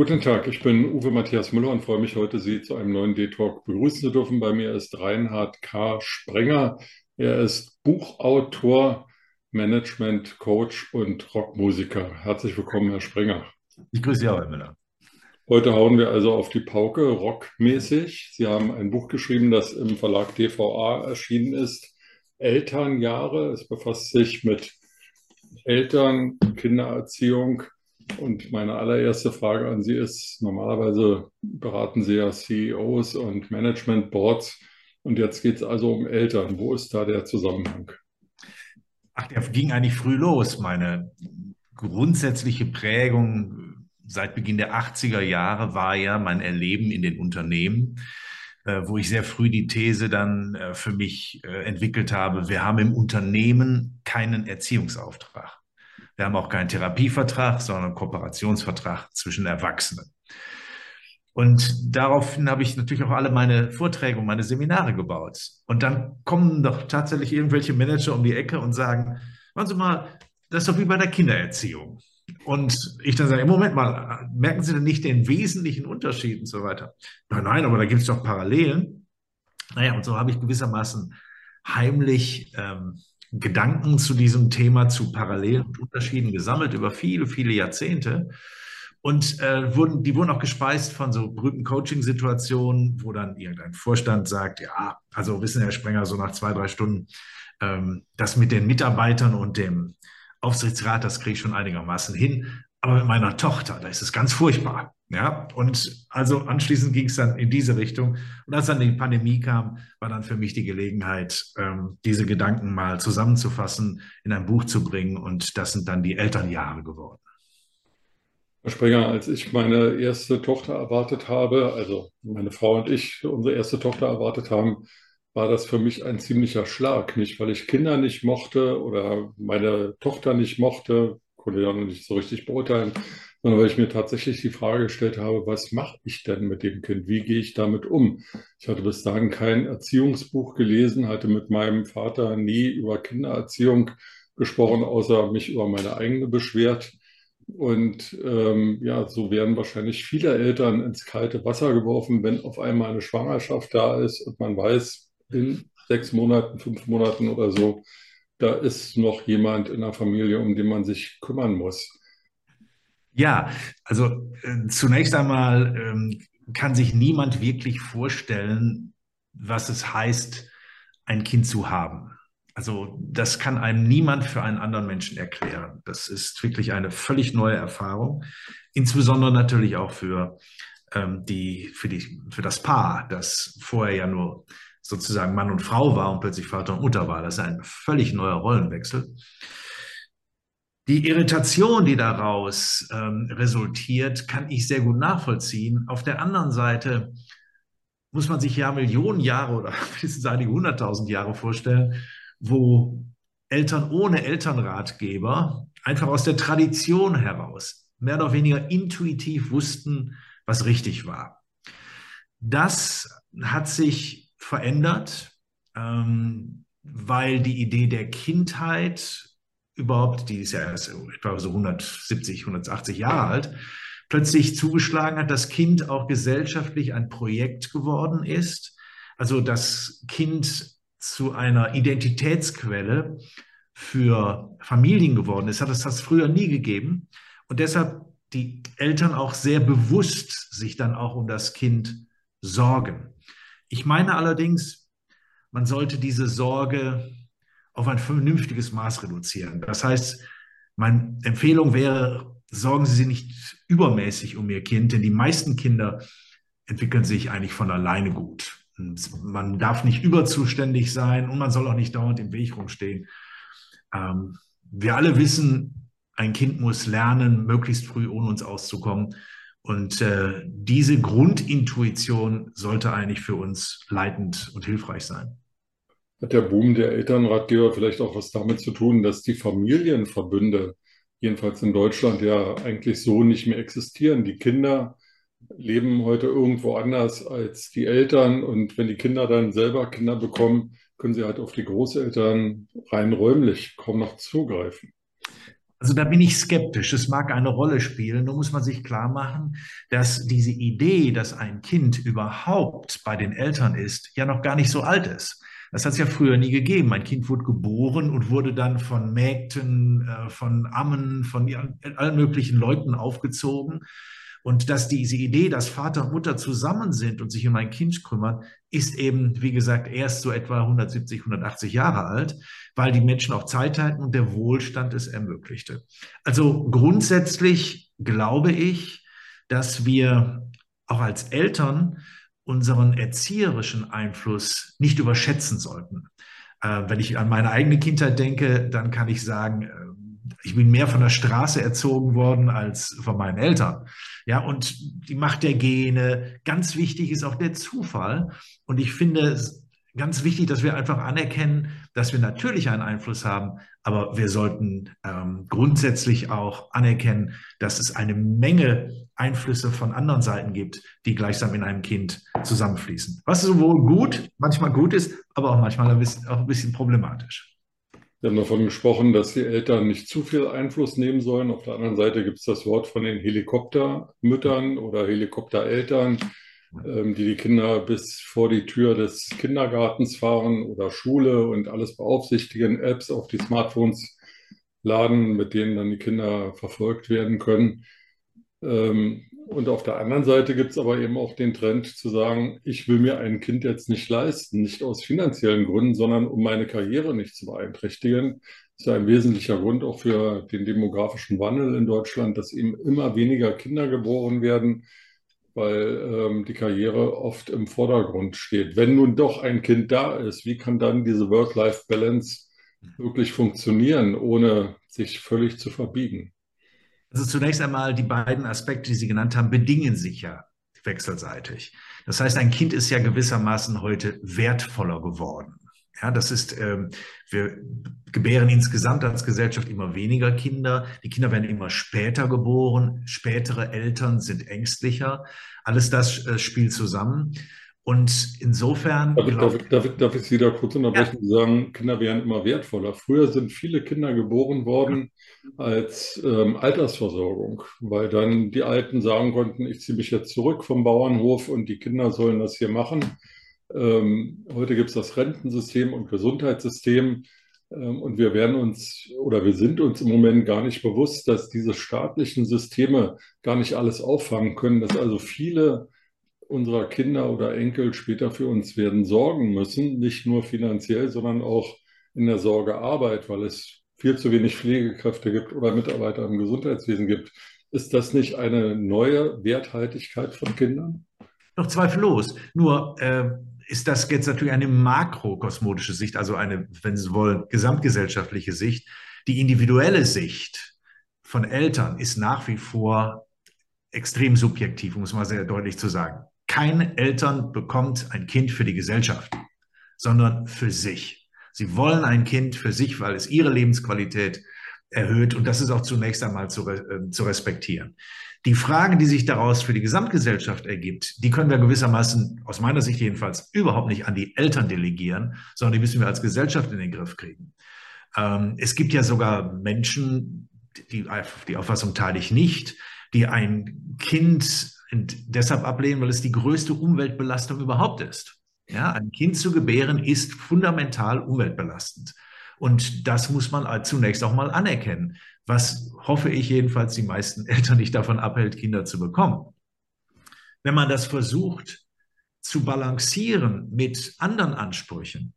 Guten Tag, ich bin Uwe Matthias Müller und freue mich heute, Sie zu einem neuen D-Talk begrüßen zu dürfen. Bei mir ist Reinhard K. Sprenger. Er ist Buchautor, Management Coach und Rockmusiker. Herzlich willkommen, Herr Sprenger. Ich grüße Sie auch, Herr Müller. Heute hauen wir also auf die Pauke, rockmäßig. Sie haben ein Buch geschrieben, das im Verlag DVA erschienen ist. Elternjahre. Es befasst sich mit Eltern, Kindererziehung. Und meine allererste Frage an Sie ist, normalerweise beraten Sie ja CEOs und Management Boards. Und jetzt geht es also um Eltern. Wo ist da der Zusammenhang? Ach, der ging eigentlich früh los. Meine grundsätzliche Prägung seit Beginn der 80er Jahre war ja mein Erleben in den Unternehmen, äh, wo ich sehr früh die These dann äh, für mich äh, entwickelt habe, wir haben im Unternehmen keinen Erziehungsauftrag. Wir haben auch keinen Therapievertrag, sondern einen Kooperationsvertrag zwischen Erwachsenen. Und daraufhin habe ich natürlich auch alle meine Vorträge und meine Seminare gebaut. Und dann kommen doch tatsächlich irgendwelche Manager um die Ecke und sagen, machen Sie mal, das ist doch wie bei der Kindererziehung. Und ich dann sage, Moment mal, merken Sie denn nicht den wesentlichen Unterschied und so weiter? Nein, nein, aber da gibt es doch Parallelen. Naja, und so habe ich gewissermaßen heimlich ähm, Gedanken zu diesem Thema, zu Parallelen und Unterschieden gesammelt über viele, viele Jahrzehnte. Und äh, wurden, die wurden auch gespeist von so berühmten Coaching-Situationen, wo dann irgendein Vorstand sagt, ja, also wissen Herr Sprenger, so nach zwei, drei Stunden, ähm, das mit den Mitarbeitern und dem Aufsichtsrat, das kriege ich schon einigermaßen hin. Aber mit meiner Tochter, da ist es ganz furchtbar. Ja, und also anschließend ging es dann in diese Richtung. Und als dann die Pandemie kam, war dann für mich die Gelegenheit, ähm, diese Gedanken mal zusammenzufassen, in ein Buch zu bringen. Und das sind dann die Elternjahre geworden. Herr Sprenger, als ich meine erste Tochter erwartet habe, also meine Frau und ich unsere erste Tochter erwartet haben, war das für mich ein ziemlicher Schlag. Nicht, weil ich Kinder nicht mochte oder meine Tochter nicht mochte, konnte noch nicht so richtig beurteilen, sondern weil ich mir tatsächlich die Frage gestellt habe, was mache ich denn mit dem Kind? Wie gehe ich damit um? Ich hatte bis dahin kein Erziehungsbuch gelesen, hatte mit meinem Vater nie über Kindererziehung gesprochen, außer mich über meine eigene beschwert. Und ähm, ja, so werden wahrscheinlich viele Eltern ins kalte Wasser geworfen, wenn auf einmal eine Schwangerschaft da ist und man weiß, in sechs Monaten, fünf Monaten oder so, da ist noch jemand in der Familie, um den man sich kümmern muss. Ja, also äh, zunächst einmal ähm, kann sich niemand wirklich vorstellen, was es heißt, ein Kind zu haben. Also das kann einem niemand für einen anderen Menschen erklären. Das ist wirklich eine völlig neue Erfahrung, insbesondere natürlich auch für, ähm, die, für, die, für das Paar, das vorher ja nur sozusagen Mann und Frau war und plötzlich Vater und Mutter war. Das ist ein völlig neuer Rollenwechsel. Die Irritation, die daraus ähm, resultiert, kann ich sehr gut nachvollziehen. Auf der anderen Seite muss man sich ja Millionen Jahre oder mindestens einige hunderttausend Jahre vorstellen, wo Eltern ohne Elternratgeber einfach aus der Tradition heraus mehr oder weniger intuitiv wussten, was richtig war. Das hat sich verändert, ähm, weil die Idee der Kindheit überhaupt, die ist ja erst etwa so 170, 180 Jahre alt, plötzlich zugeschlagen hat, das Kind auch gesellschaftlich ein Projekt geworden ist. Also das Kind zu einer Identitätsquelle für Familien geworden ist, hat es das früher nie gegeben. Und deshalb die Eltern auch sehr bewusst sich dann auch um das Kind sorgen. Ich meine allerdings, man sollte diese Sorge auf ein vernünftiges Maß reduzieren. Das heißt, meine Empfehlung wäre, sorgen Sie sich nicht übermäßig um Ihr Kind, denn die meisten Kinder entwickeln sich eigentlich von alleine gut. Und man darf nicht überzuständig sein und man soll auch nicht dauernd im Weg rumstehen. Ähm, wir alle wissen, ein Kind muss lernen, möglichst früh ohne uns auszukommen. Und äh, diese Grundintuition sollte eigentlich für uns leitend und hilfreich sein. Hat der Boom der Elternratgeber vielleicht auch was damit zu tun, dass die Familienverbünde, jedenfalls in Deutschland, ja eigentlich so nicht mehr existieren? Die Kinder leben heute irgendwo anders als die Eltern und wenn die Kinder dann selber Kinder bekommen, können sie halt auf die Großeltern rein räumlich kaum noch zugreifen. Also da bin ich skeptisch. Es mag eine Rolle spielen. Nur muss man sich klar machen, dass diese Idee, dass ein Kind überhaupt bei den Eltern ist, ja noch gar nicht so alt ist. Das hat es ja früher nie gegeben. Ein Kind wurde geboren und wurde dann von Mägden, äh, von Ammen, von allen möglichen Leuten aufgezogen. Und dass diese Idee, dass Vater und Mutter zusammen sind und sich um ein Kind kümmern, ist eben, wie gesagt, erst so etwa 170, 180 Jahre alt, weil die Menschen auch Zeit hatten und der Wohlstand es ermöglichte. Also grundsätzlich glaube ich, dass wir auch als Eltern unseren erzieherischen Einfluss nicht überschätzen sollten. Äh, wenn ich an meine eigene Kindheit denke, dann kann ich sagen, äh, ich bin mehr von der Straße erzogen worden als von meinen Eltern. Ja, und die Macht der Gene, ganz wichtig ist auch der Zufall. Und ich finde es ganz wichtig, dass wir einfach anerkennen, dass wir natürlich einen Einfluss haben, aber wir sollten ähm, grundsätzlich auch anerkennen, dass es eine Menge Einflüsse von anderen Seiten gibt, die gleichsam in einem Kind zusammenfließen. Was sowohl gut, manchmal gut ist, aber auch manchmal ein bisschen, auch ein bisschen problematisch. Wir haben davon gesprochen, dass die Eltern nicht zu viel Einfluss nehmen sollen. Auf der anderen Seite gibt es das Wort von den Helikoptermüttern oder Helikoptereltern, ähm, die die Kinder bis vor die Tür des Kindergartens fahren oder Schule und alles beaufsichtigen, Apps auf die Smartphones laden, mit denen dann die Kinder verfolgt werden können. Ähm, und auf der anderen Seite gibt es aber eben auch den Trend zu sagen, ich will mir ein Kind jetzt nicht leisten, nicht aus finanziellen Gründen, sondern um meine Karriere nicht zu beeinträchtigen. Das ist ja ein wesentlicher Grund auch für den demografischen Wandel in Deutschland, dass eben immer weniger Kinder geboren werden, weil ähm, die Karriere oft im Vordergrund steht. Wenn nun doch ein Kind da ist, wie kann dann diese Work-Life-Balance wirklich funktionieren, ohne sich völlig zu verbiegen? Also zunächst einmal die beiden Aspekte, die Sie genannt haben, bedingen sich ja wechselseitig. Das heißt, ein Kind ist ja gewissermaßen heute wertvoller geworden. Ja, das ist, ähm, wir gebären insgesamt als Gesellschaft immer weniger Kinder. Die Kinder werden immer später geboren. Spätere Eltern sind ängstlicher. Alles das äh, spielt zusammen. Und insofern. Darf, glaub, darf, darf, darf, ich Sie da kurz unterbrechen und sagen, Kinder werden immer wertvoller. Früher sind viele Kinder geboren worden als ähm, Altersversorgung, weil dann die Alten sagen konnten, ich ziehe mich jetzt zurück vom Bauernhof und die Kinder sollen das hier machen. Ähm, heute gibt es das Rentensystem und Gesundheitssystem. Ähm, und wir werden uns oder wir sind uns im Moment gar nicht bewusst, dass diese staatlichen Systeme gar nicht alles auffangen können, dass also viele unserer Kinder oder Enkel später für uns werden sorgen müssen, nicht nur finanziell, sondern auch in der Sorgearbeit, weil es viel zu wenig Pflegekräfte gibt oder Mitarbeiter im Gesundheitswesen gibt. Ist das nicht eine neue Werthaltigkeit von Kindern? Doch zweifellos. Nur äh, ist das jetzt natürlich eine makrokosmotische Sicht, also eine, wenn Sie wollen, gesamtgesellschaftliche Sicht. Die individuelle Sicht von Eltern ist nach wie vor extrem subjektiv, um es mal sehr deutlich zu sagen. Kein Eltern bekommt ein Kind für die Gesellschaft, sondern für sich. Sie wollen ein Kind für sich, weil es ihre Lebensqualität erhöht und das ist auch zunächst einmal zu, äh, zu respektieren. Die Frage, die sich daraus für die Gesamtgesellschaft ergibt, die können wir gewissermaßen, aus meiner Sicht jedenfalls, überhaupt nicht an die Eltern delegieren, sondern die müssen wir als Gesellschaft in den Griff kriegen. Ähm, es gibt ja sogar Menschen, die, die Auffassung teile ich nicht, die ein Kind deshalb ablehnen, weil es die größte Umweltbelastung überhaupt ist. Ja, ein Kind zu gebären ist fundamental umweltbelastend. Und das muss man zunächst auch mal anerkennen, was hoffe ich jedenfalls die meisten Eltern nicht davon abhält, Kinder zu bekommen. Wenn man das versucht zu balancieren mit anderen Ansprüchen,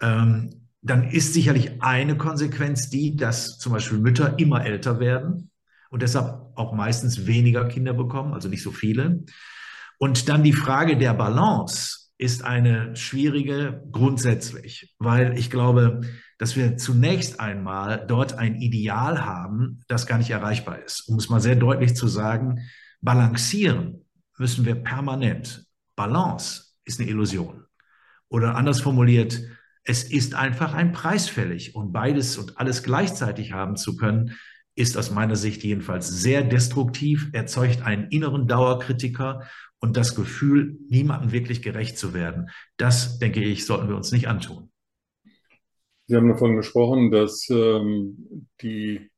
ähm, dann ist sicherlich eine Konsequenz die, dass zum Beispiel Mütter immer älter werden und deshalb auch meistens weniger Kinder bekommen, also nicht so viele. Und dann die Frage der Balance ist eine schwierige grundsätzlich, weil ich glaube, dass wir zunächst einmal dort ein Ideal haben, das gar nicht erreichbar ist. Um es mal sehr deutlich zu sagen, balancieren müssen wir permanent. Balance ist eine Illusion. Oder anders formuliert, es ist einfach ein Preis fällig und beides und alles gleichzeitig haben zu können, ist aus meiner Sicht jedenfalls sehr destruktiv, erzeugt einen inneren Dauerkritiker und das Gefühl, niemandem wirklich gerecht zu werden. Das, denke ich, sollten wir uns nicht antun. Sie haben davon gesprochen, dass ähm, die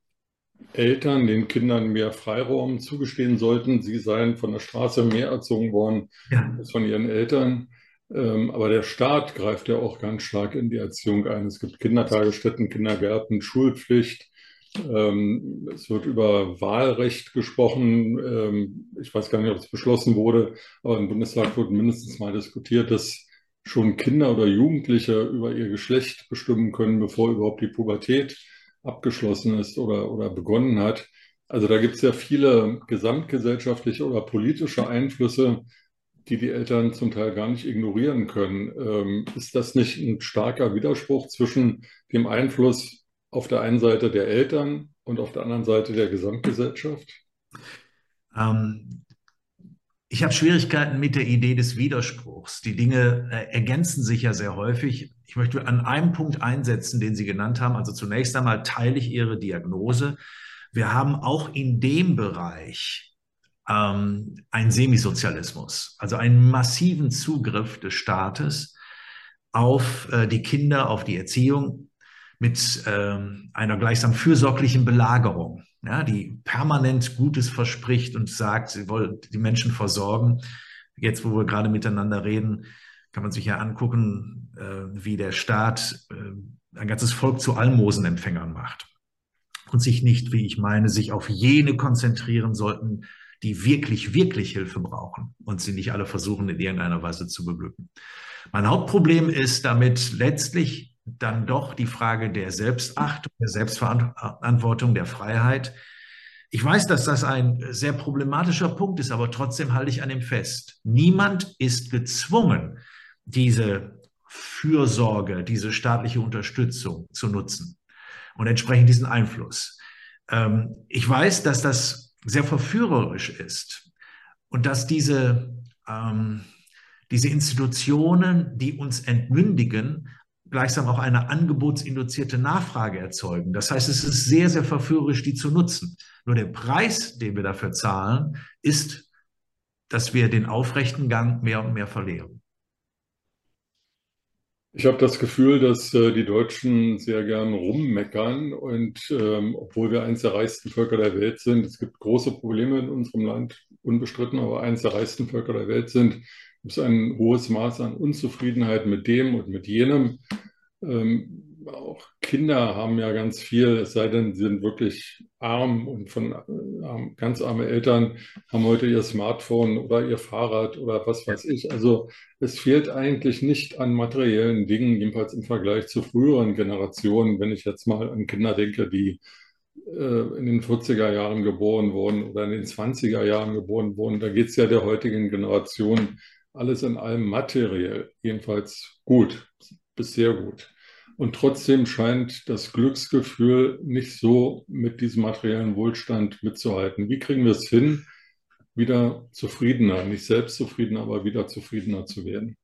Eltern den Kindern mehr Freiraum zugestehen sollten. Sie seien von der Straße mehr erzogen worden ja. als von ihren Eltern. Ähm, aber der Staat greift ja auch ganz stark in die Erziehung ein. Es gibt Kindertagesstätten, Kindergärten, Schulpflicht. Ähm, es wird über Wahlrecht gesprochen. Ähm, ich weiß gar nicht, ob es beschlossen wurde, aber im Bundestag wurde mindestens mal diskutiert, dass schon Kinder oder Jugendliche über ihr Geschlecht bestimmen können, bevor überhaupt die Pubertät abgeschlossen ist oder, oder begonnen hat. Also da gibt es ja viele gesamtgesellschaftliche oder politische Einflüsse, die die Eltern zum Teil gar nicht ignorieren können. Ähm, ist das nicht ein starker Widerspruch zwischen dem Einfluss auf der einen Seite der Eltern und auf der anderen Seite der Gesamtgesellschaft? Ähm, ich habe Schwierigkeiten mit der Idee des Widerspruchs. Die Dinge äh, ergänzen sich ja sehr häufig. Ich möchte an einem Punkt einsetzen, den Sie genannt haben. Also zunächst einmal teile ich Ihre Diagnose. Wir haben auch in dem Bereich ähm, einen Semisozialismus, also einen massiven Zugriff des Staates auf äh, die Kinder, auf die Erziehung mit ähm, einer gleichsam fürsorglichen Belagerung, ja, die permanent Gutes verspricht und sagt, sie wollen die Menschen versorgen. Jetzt, wo wir gerade miteinander reden, kann man sich ja angucken, äh, wie der Staat äh, ein ganzes Volk zu Almosenempfängern macht und sich nicht, wie ich meine, sich auf jene konzentrieren sollten, die wirklich, wirklich Hilfe brauchen und sie nicht alle versuchen, in irgendeiner Weise zu beglücken. Mein Hauptproblem ist damit letztlich dann doch die Frage der Selbstachtung, der Selbstverantwortung, der Freiheit. Ich weiß, dass das ein sehr problematischer Punkt ist, aber trotzdem halte ich an ihm fest. Niemand ist gezwungen, diese Fürsorge, diese staatliche Unterstützung zu nutzen und entsprechend diesen Einfluss. Ähm, ich weiß, dass das sehr verführerisch ist und dass diese, ähm, diese Institutionen, die uns entmündigen, gleichsam auch eine angebotsinduzierte Nachfrage erzeugen. Das heißt, es ist sehr, sehr verführerisch, die zu nutzen. Nur der Preis, den wir dafür zahlen, ist, dass wir den aufrechten Gang mehr und mehr verlieren. Ich habe das Gefühl, dass äh, die Deutschen sehr gern rummeckern und ähm, obwohl wir eines der reichsten Völker der Welt sind, es gibt große Probleme in unserem Land, unbestritten, aber eines der reichsten Völker der Welt sind, es ein hohes Maß an Unzufriedenheit mit dem und mit jenem. Ähm, auch Kinder haben ja ganz viel, es sei denn, sie sind wirklich arm und von äh, ganz arme Eltern haben heute ihr Smartphone oder ihr Fahrrad oder was weiß ich. Also es fehlt eigentlich nicht an materiellen Dingen, jedenfalls im Vergleich zu früheren Generationen, wenn ich jetzt mal an Kinder denke, die äh, in den 40er Jahren geboren wurden oder in den 20er Jahren geboren wurden. Da geht es ja der heutigen Generation alles in allem materiell, jedenfalls gut, bis sehr gut. Und trotzdem scheint das Glücksgefühl nicht so mit diesem materiellen Wohlstand mitzuhalten. Wie kriegen wir es hin, wieder zufriedener, nicht selbstzufriedener, aber wieder zufriedener zu werden?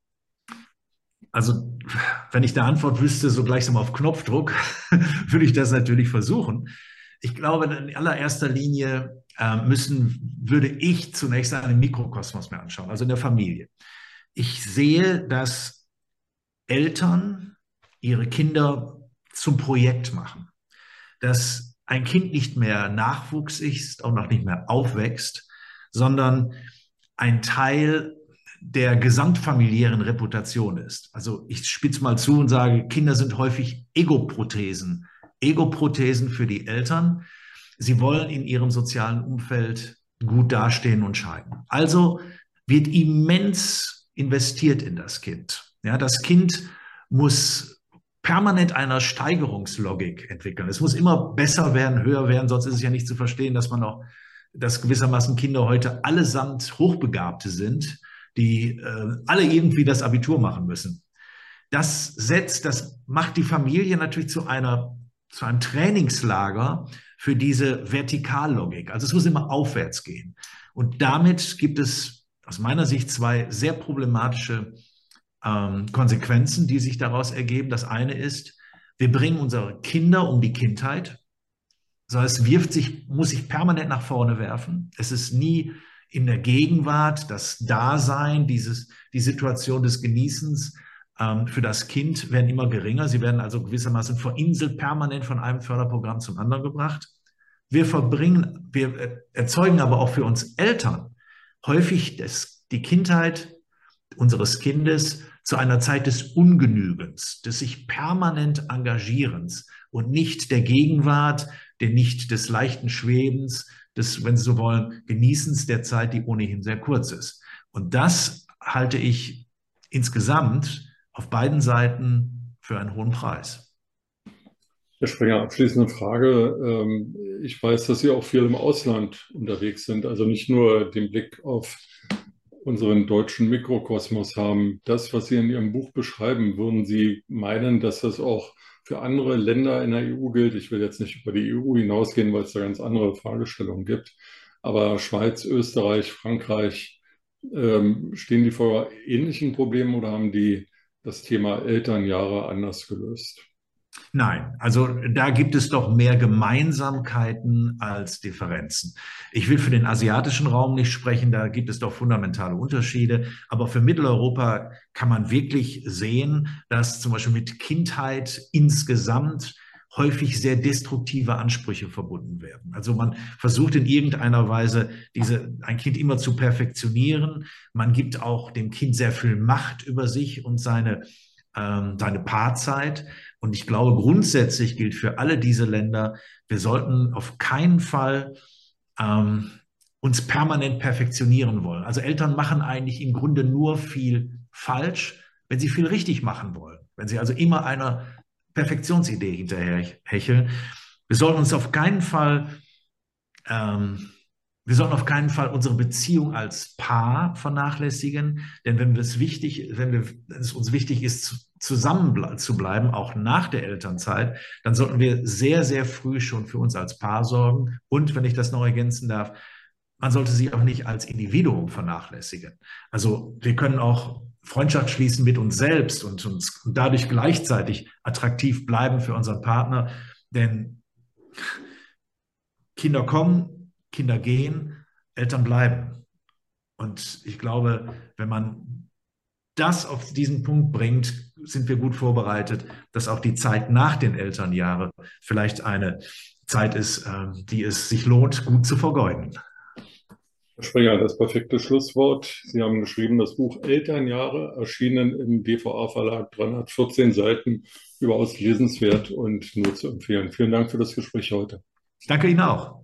Also, wenn ich eine Antwort wüsste, so gleichsam auf Knopfdruck, würde ich das natürlich versuchen. Ich glaube, in allererster Linie müssen, würde ich zunächst einen Mikrokosmos mir anschauen, also in der Familie. Ich sehe, dass Eltern ihre Kinder zum Projekt machen. Dass ein Kind nicht mehr Nachwuchs ist, auch noch nicht mehr aufwächst, sondern ein Teil der gesamtfamiliären Reputation ist. Also ich spitze mal zu und sage, Kinder sind häufig Egoprothesen. Egoprothesen für die Eltern. Sie wollen in ihrem sozialen Umfeld gut dastehen und scheiden. Also wird immens investiert in das Kind. Ja, das Kind muss permanent einer Steigerungslogik entwickeln. Es muss immer besser werden, höher werden, sonst ist es ja nicht zu verstehen, dass man auch, dass gewissermaßen Kinder heute allesamt Hochbegabte sind, die äh, alle irgendwie das Abitur machen müssen. Das setzt, das macht die Familie natürlich zu einer, zu einem Trainingslager für diese Vertikallogik. Also es muss immer aufwärts gehen. Und damit gibt es aus meiner Sicht zwei sehr problematische ähm, Konsequenzen, die sich daraus ergeben. Das eine ist, wir bringen unsere Kinder um die Kindheit. Das heißt, wirft sich, muss sich permanent nach vorne werfen. Es ist nie in der Gegenwart, das Dasein, dieses, die Situation des Genießens für das Kind werden immer geringer. Sie werden also gewissermaßen verinselt permanent von einem Förderprogramm zum anderen gebracht. Wir verbringen, wir erzeugen aber auch für uns Eltern häufig das, die Kindheit unseres Kindes zu einer Zeit des Ungenügens, des sich permanent Engagierens und nicht der Gegenwart, der nicht des leichten Schwebens, des, wenn Sie so wollen, Genießens der Zeit, die ohnehin sehr kurz ist. Und das halte ich insgesamt auf beiden Seiten für einen hohen Preis. Herr Springer, abschließende Frage. Ähm, ich weiß, dass Sie auch viel im Ausland unterwegs sind, also nicht nur den Blick auf unseren deutschen Mikrokosmos haben. Das, was Sie in Ihrem Buch beschreiben, würden Sie meinen, dass das auch für andere Länder in der EU gilt? Ich will jetzt nicht über die EU hinausgehen, weil es da ganz andere Fragestellungen gibt. Aber Schweiz, Österreich, Frankreich, ähm, stehen die vor ähnlichen Problemen oder haben die das Thema Elternjahre anders gelöst? Nein, also da gibt es doch mehr Gemeinsamkeiten als Differenzen. Ich will für den asiatischen Raum nicht sprechen, da gibt es doch fundamentale Unterschiede. Aber für Mitteleuropa kann man wirklich sehen, dass zum Beispiel mit Kindheit insgesamt häufig sehr destruktive Ansprüche verbunden werden. Also man versucht in irgendeiner Weise diese, ein Kind immer zu perfektionieren. Man gibt auch dem Kind sehr viel Macht über sich und seine, ähm, seine Paarzeit. Und ich glaube, grundsätzlich gilt für alle diese Länder, wir sollten auf keinen Fall ähm, uns permanent perfektionieren wollen. Also Eltern machen eigentlich im Grunde nur viel falsch, wenn sie viel richtig machen wollen. Wenn sie also immer einer Perfektionsidee hinterher hecheln. Wir sollten uns auf keinen Fall ähm, wir sollten auf keinen Fall unsere Beziehung als Paar vernachlässigen, denn wenn es wichtig, wenn wir, wenn es uns wichtig ist, zusammen zu bleiben, auch nach der Elternzeit, dann sollten wir sehr, sehr früh schon für uns als Paar sorgen. Und wenn ich das noch ergänzen darf, man sollte sie auch nicht als Individuum vernachlässigen. Also wir können auch Freundschaft schließen mit uns selbst und uns dadurch gleichzeitig attraktiv bleiben für unseren Partner, denn Kinder kommen, Kinder gehen, Eltern bleiben. Und ich glaube, wenn man das auf diesen Punkt bringt, sind wir gut vorbereitet, dass auch die Zeit nach den Elternjahren vielleicht eine Zeit ist, ähm, die es sich lohnt, gut zu vergeuden. Herr Springer, das perfekte Schlusswort. Sie haben geschrieben, das Buch Elternjahre, erschienen im DVA-Verlag, 314 Seiten, überaus lesenswert und nur zu empfehlen. Vielen Dank für das Gespräch heute. Danke Ihnen auch.